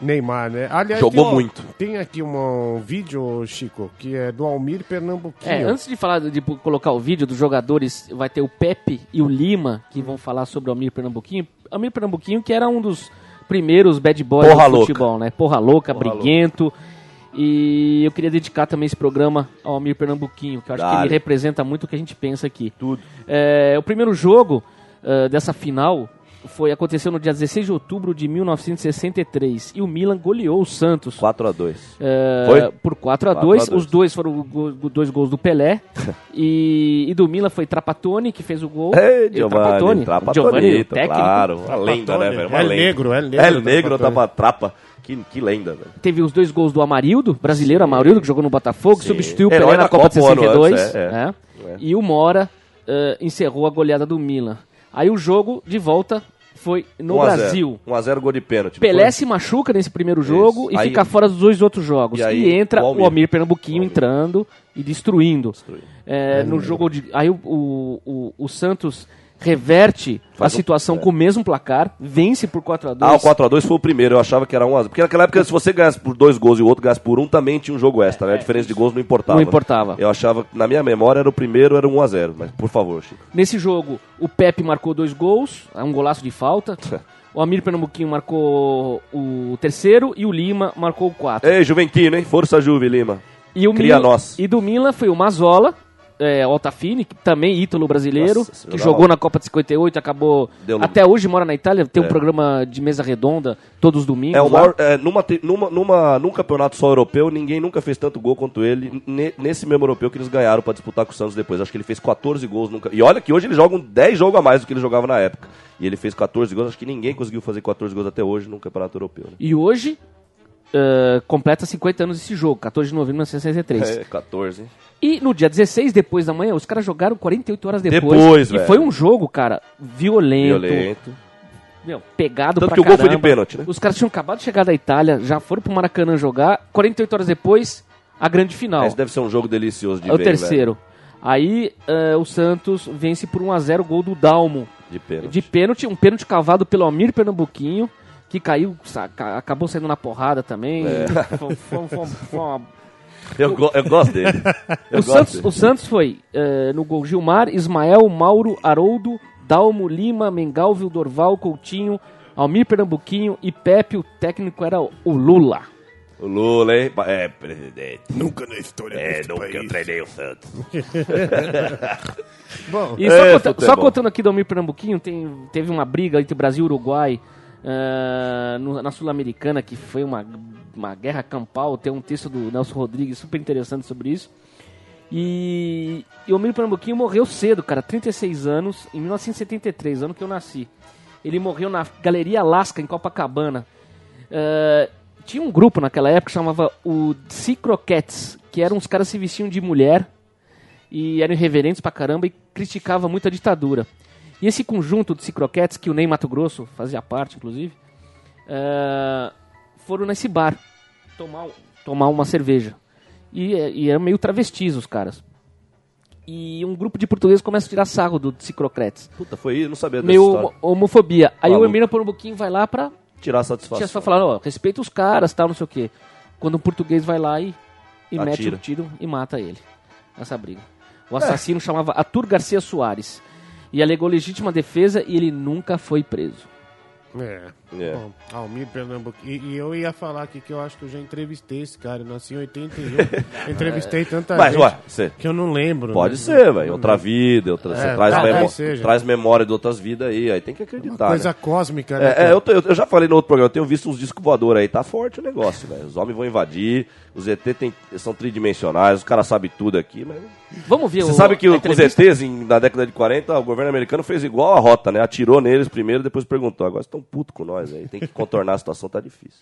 Neymar, né? Aliás, Jogou tem um- muito. Tem aqui um vídeo, Chico, que é do Almir Pernambuquinho. É, antes de falar de colocar o vídeo dos jogadores, vai ter o Pepe e o Lima que vão falar sobre o Almir Pernambuquinho. Almir Pernambuquinho, que era um dos primeiros bad boys Porra do louca. futebol, né? Porra louca, Porra briguento. E eu queria dedicar também esse programa ao Almir Pernambuquinho, que eu acho que Dale. ele representa muito o que a gente pensa aqui. Tudo. É, o primeiro jogo eh, dessa final foi aconteceu no dia 16 de outubro de 1963 e o Milan goleou o Santos. 4x2. É, Foi? por 4 a 4 2 a 2. Os dois foram go- dois gols do Pelé. e, e do Milan foi Trapattoni, que fez o gol. E Giovanni, Giovanni, Trapatonito, o técnico. claro. Uma lenda, né, velho? Uma El lenda. Negro, El Negro, El Negro tava trapa. Que, que lenda, velho. Teve os dois gols do Amarildo, brasileiro Amarildo, que jogou no Botafogo, Sim. substituiu o Herói Pelé da na Copa de Copa ano 62. antes, é, é. né? E o Mora eh, encerrou a goleada do Milan. Aí o jogo de volta foi no 1 a 0. Brasil. 1x0 gol de pênalti. Pelé se machuca nesse primeiro jogo e Aí- fica fora dos dois outros jogos. E E, aí, entra o o Almir. Almir, Pernambuquinho O Almir. entrando e destruindo. Destruindo. É, no jogo de. Aí o, o- o Santos reverte Faz a um- situação é. com o mesmo placar, vence por 4 a 2 Ah, o 4x2 foi o primeiro, eu achava que era 1x0. Porque naquela época, se você ganhasse por dois gols e o outro ganhasse por um, também tinha um jogo extra, né? A diferença de gols não importava. Não importava. Eu achava, na minha memória, era o primeiro, era 1x0. Mas, por favor, Chico. Nesse jogo, o Pepe marcou dois gols, um golaço de falta. O Amir Pernambuquinho marcou o terceiro e o Lima marcou o quatro. Ei, Juventino, hein? Força Juve, Lima. E, o Cria Mila- nós. e do Milan foi o Mazola, é, Altafini, que também ítalo brasileiro, Nossa, que jogou na Copa de 58, acabou. Deu- Até hoje mora na Itália, tem um É. programa de mesa redonda todos os domingos. É, o maior, é, numa, numa, numa, num campeonato só europeu, ninguém nunca fez tanto gol quanto ele. ne- nesse mesmo europeu que eles ganharam pra disputar com o Santos depois. Acho que ele fez 14 gols. Nunca, e olha que hoje eles jogam 10 jogos a mais do que ele jogava na época. E ele fez 14 gols. Acho que ninguém conseguiu fazer 14 gols até hoje num campeonato europeu. Né? E hoje eh, completa 50 anos esse jogo, 14 de novembro de 1963. É, 14. hein? E no dia 16, depois da manhã, os caras jogaram 48 horas depois. Depois, e velho. foi um jogo, cara, violento. Violento. Meu, pegado Tanto pra que o gol foi de pênalti, né? Os caras tinham acabado de chegar da Itália, já foram pro Maracanã jogar. 48 horas depois, a grande final. Esse deve ser um jogo delicioso de é o ver, terceiro. Aí eh, o Santos vence por 1x0 gol do Dalmo. velho. De pênalti. De pênalti, um pênalti cavado pelo Almir Pernambuquinho, que caiu, acabou saindo na porrada também. É. Foi- foi- foi- foi uma Eu, go- eu gosto dele. Eu o, gosto Santos, dele. o Santos foi eh, no gol Gilmar, Ismael, Mauro, Haroldo, Dalmo, Lima, Mengalvio, Dorval, Coutinho, Almir Pernambuquinho e Pepe. O técnico era o Lula. O Lula, hein? É, presidente. Nunca na história É, deste nunca país. eu treinei o Santos. Bom, E só, É, conta- só contando aqui do Almir Pernambuquinho, tem, teve uma briga entre Brasil e Uruguai ah, no- na Sul-Americana, que foi uma, uma guerra campal. Tem um texto do Nelson Rodrigues super interessante sobre isso. E, e o Almir Pernambuquinho morreu cedo, cara, 36 anos, em 1973, ano que eu nasci. Ele morreu na Galeria Alaska, em Copacabana. Ah, tinha um grupo naquela época que chamava o Sea Croquettes, que eram uns caras que se vestiam de mulher e eram irreverentes pra caramba e criticava muito a ditadura. E esse conjunto de cicroquetes, que o Ney Mato Grosso fazia parte, inclusive, eh, foram nesse bar tomar, tomar uma cerveja. E, eh, e eram meio travestis os caras. E um grupo de portugueses começa a tirar sarro do Cicrocretes. Puta, foi isso? Não sabia dessa Meio história. homo- homofobia. Aí Maluco. o Emílio por um pouquinho vai lá pra Tirar a satisfação. só falando, ó, respeita os caras, tal, não sei o quê. Quando um português vai lá e, e mete um tiro e mata ele. Nessa briga. O assassino chamava Arthur Garcia Soares. E alegou legítima defesa e ele nunca foi preso. É. É. Bom, Almir Pernambuco. E, e eu ia falar aqui que eu acho que eu já entrevistei esse cara. Eu nasci em 81. entrevistei tanta Mas, gente ué, você... que eu não lembro. Pode né? ser, velho. Outra vida, outra, É, você traz, memó- seja. traz memória de outras vidas aí, aí tem que acreditar. Coisa né? cósmica, né? É, é, eu, tô- eu- já falei no outro programa, eu tenho visto uns discos voadores aí, tá forte o negócio, velho. Os homens vão invadir, os ET tem, são tridimensionais, os caras sabem tudo aqui, mas. Vamos ver Você o, sabe que o- os? ETs em- na década de 40, o governo americano fez igual a rota, né? Atirou neles primeiro, depois perguntou. Agora estão putos com nós aí, tem que contornar a situação, tá difícil.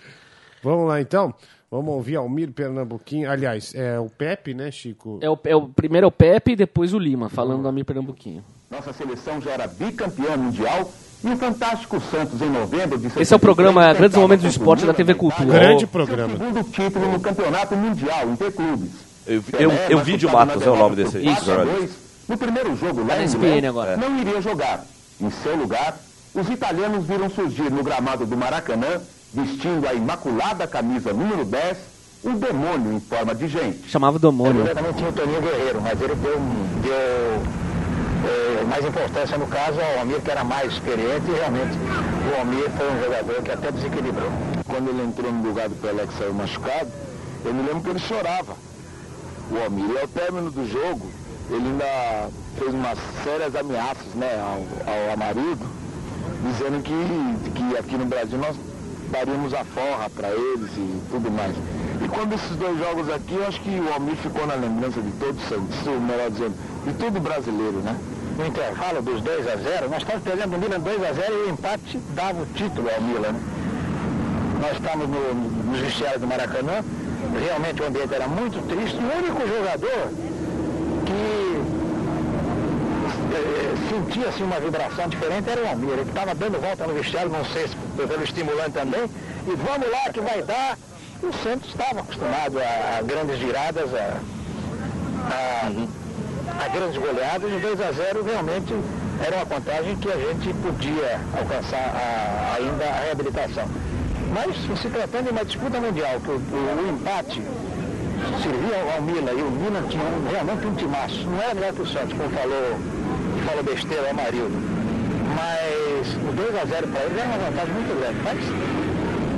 Vamos lá então. Vamos ouvir Almir Pernambuquinho. Aliás, é o Pepe, né, Chico? É o, é o primeiro é o Pepe e depois o Lima, falando do Amir Pernambuquinho. Nossa seleção já era bicampeã mundial e o fantástico Santos em novembro de Esse é o programa 73, Grandes Momentos do Esporte da TV Cultura. Grande programa. segundo título no campeonato mundial interclubes. Eu, eu, eu, Vídeo Matos é o nome desse Isso. No primeiro jogo lá Tá na em SPN Milão, agora. não iria jogar. Em seu lugar, os italianos viram surgir no gramado do Maracanã, vestindo a imaculada camisa número 10, um demônio em forma de gente. Chamava Domônio. também tinha o Toninho Guerreiro, mas ele deu, deu eh, mais importância no caso ao Almir, que era mais experiente, e realmente o Almir foi um jogador que até desequilibrou. Quando ele entrou no lugar do Pelé que saiu machucado, eu me lembro que ele chorava. O Almir, e ao término do jogo, ele ainda fez umas sérias ameaças né, ao, ao Amarildo, dizendo que, que aqui no Brasil nós daríamos a forra para eles e tudo mais. E quando esses dois jogos aqui, eu acho que o Almir ficou na lembrança de todo Santos, melhor dizendo, de todo brasileiro, né? No intervalo dos 2 a 0 nós estávamos perdendo o Milan 2 a 0 e o empate dava o título ao Milan. né? Nós estávamos no, no vestiário do Maracanã, realmente o ambiente era muito triste. O único jogador eh, sentia-se uma vibração diferente, era o Almir. Ele estava dando volta no vestiário, não sei se pelo estimulante também, e vamos lá que vai dar. E o Santos estava acostumado a, a grandes viradas, a, a, a grandes goleadas, e 2 a 0 realmente era uma contagem que a gente podia alcançar a- ainda a reabilitação. Mas se tratando de uma disputa mundial, que o, o- o empate servia ao Milan e o Milan tinha um- realmente um timaço. Não era melhor que o Santos, como falou, falou besteira o Amarildo. Mas o 2 a 0 para ele era uma vantagem muito grande. Mas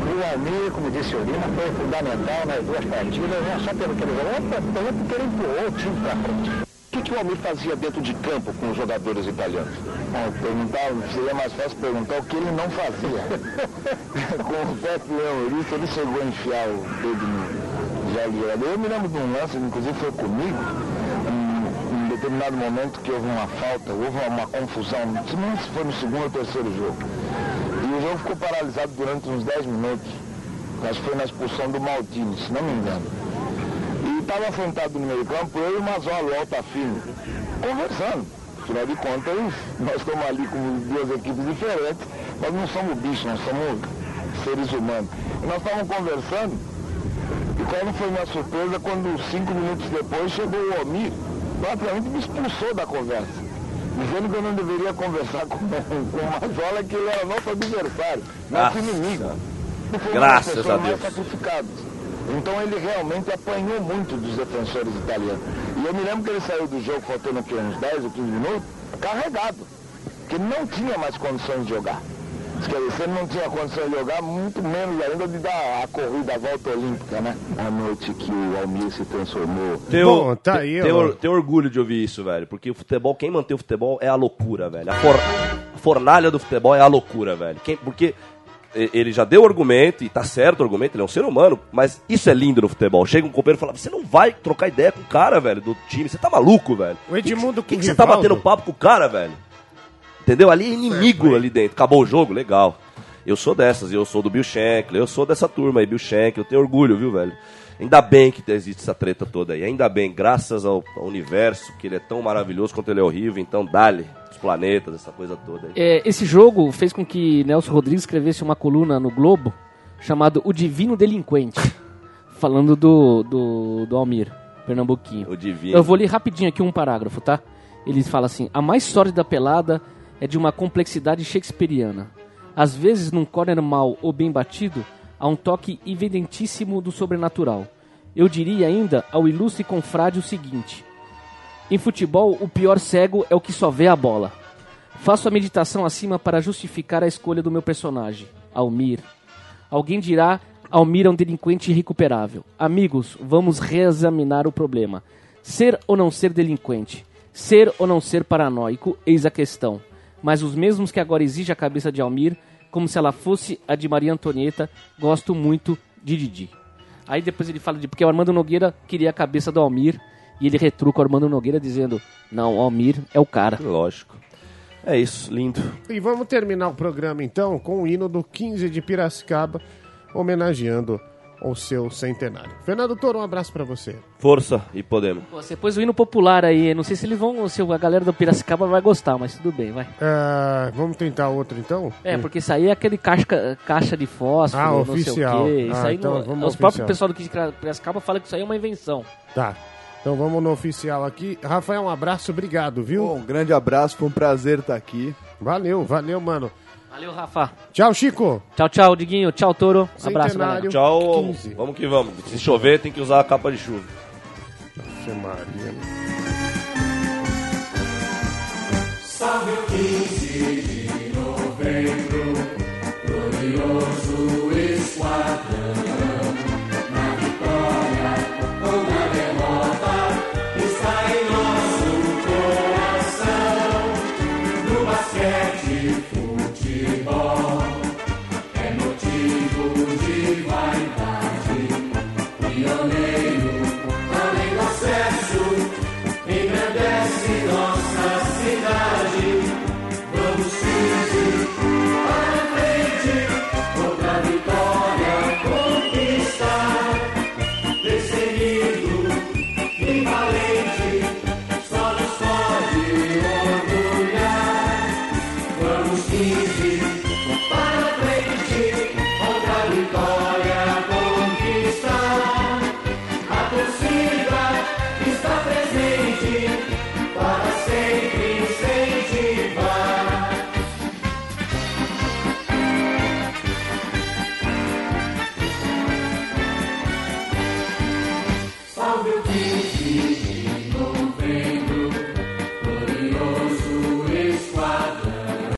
o Almir, como disse o Lima, foi fundamental nas duas partidas, não só pelo que ele jogou, mas porque ele empurrou o time para frente. O que, que o Almir fazia dentro de campo com os jogadores italianos? Bom, perguntar, seria mais fácil perguntar o que ele não fazia. com o Pepe Leonarista, ele chegou a enfiar o dedo no jogador. Eu me lembro de um lance, inclusive foi comigo, determinado momento que houve uma falta, houve uma, confusão, não sei se foi no segundo ou terceiro jogo. E o jogo ficou paralisado durante uns 10 minutos. Acho que foi na expulsão do Maldini, se não me engano. E estava sentado no meio campo, eu e o Mazola, o Altafino, conversando. Afinal de contas, nós estamos ali com duas equipes diferentes, nós não somos bichos, nós somos seres humanos. E nós estávamos conversando, e qual foi minha surpresa quando cinco minutos depois chegou o Omir, praticamente me expulsou da conversa. Dizendo que eu não deveria conversar com, com o Mazola, que ele era nosso adversário, nosso Nossa. inimigo. E foi Graças a Deus. Então ele realmente apanhou muito dos defensores italianos. E eu me lembro que ele saiu do jogo faltando aqui uns 10 ou 15 minutos, carregado. Ele não tinha mais condições de jogar. Quer dizer, se ele não tinha condições de jogar, muito menos ainda de dar a corrida, a volta olímpica, né? A noite que o Almir se transformou. Tenho, Bom, tá aí, ó. or- tenho orgulho de ouvir isso, velho. Porque o futebol, quem mantém o futebol é a loucura, velho. A, for- a fornalha do futebol é a loucura, velho. Quem- porque ele já deu o argumento, e tá certo o argumento, ele é um ser humano, mas isso é lindo no futebol. Chega um companheiro e fala: você não vai trocar ideia com o cara, velho, do time. Você tá maluco, velho. O Edmundo Por que, com que você tá batendo papo com o cara, velho? Entendeu? Ali é inimigo ali dentro. Acabou o jogo? Legal. Eu sou dessas, eu sou do Bill Shankly, eu sou dessa turma aí, Bill Shankly, eu tenho orgulho, viu, velho? Ainda bem que existe essa treta toda aí. Ainda bem, graças ao, ao universo, que ele é tão maravilhoso quanto ele é horrível. Então, dale, os planetas, essa coisa toda aí. É, esse jogo fez com que Nelson Rodrigues escrevesse uma coluna no Globo chamado O Divino Delinquente, falando do, do, do Almir, pernambuquinho. O divino. Eu vou ler rapidinho aqui um parágrafo, tá? Ele fala assim: A mais sólida pelada é de uma complexidade shakespeariana. Às vezes, num corner mal ou bem batido, há um toque evidentíssimo do sobrenatural. Eu diria ainda ao ilustre confrade o seguinte: Em futebol, o pior cego é o que só vê a bola. Faço a meditação acima para justificar a escolha do meu personagem, Almir. Alguém dirá: Almir é um delinquente irrecuperável. Amigos, vamos reexaminar o problema. Ser ou não ser delinquente? Ser ou não ser paranoico? Eis a questão. Mas os mesmos que agora exigem a cabeça de Almir, como se ela fosse a de Maria Antonieta, gosto muito de Didi. Aí depois ele fala de porque o Armando Nogueira queria a cabeça do Almir e ele retruca o Armando Nogueira dizendo: Não, o Almir é o cara. Lógico. É isso, lindo. E vamos terminar o programa então com o hino do 15 de Piracicaba, homenageando o seu centenário. Fernando Toro, um abraço pra você. Força e podemos. Pô, Você pôs o hino popular aí, não sei se eles vão, se a galera do Piracicaba vai gostar, mas tudo bem, vai. Ah, vamos tentar outro então? É, porque isso aí é aquele caixa, caixa de fósforo, Ah, não oficial. sei o quê. Isso Ah, aí então não- vamos os ao próprios pessoal do Kid Piracicaba falam que isso aí é uma invenção. Tá. Então vamos no oficial aqui. Rafael, um abraço, obrigado, viu? Bom, um grande abraço, foi um prazer estar aqui. Valeu, valeu, mano. Valeu, Rafa. Tchau, Chico. Tchau, tchau, Diguinho. Tchau, Toro. Abraço, galera. Tchau. 15. Vamos que vamos. Se chover, tem que usar a capa de chuva. Nossa, Maria. Salve o 15 de novembro, glorioso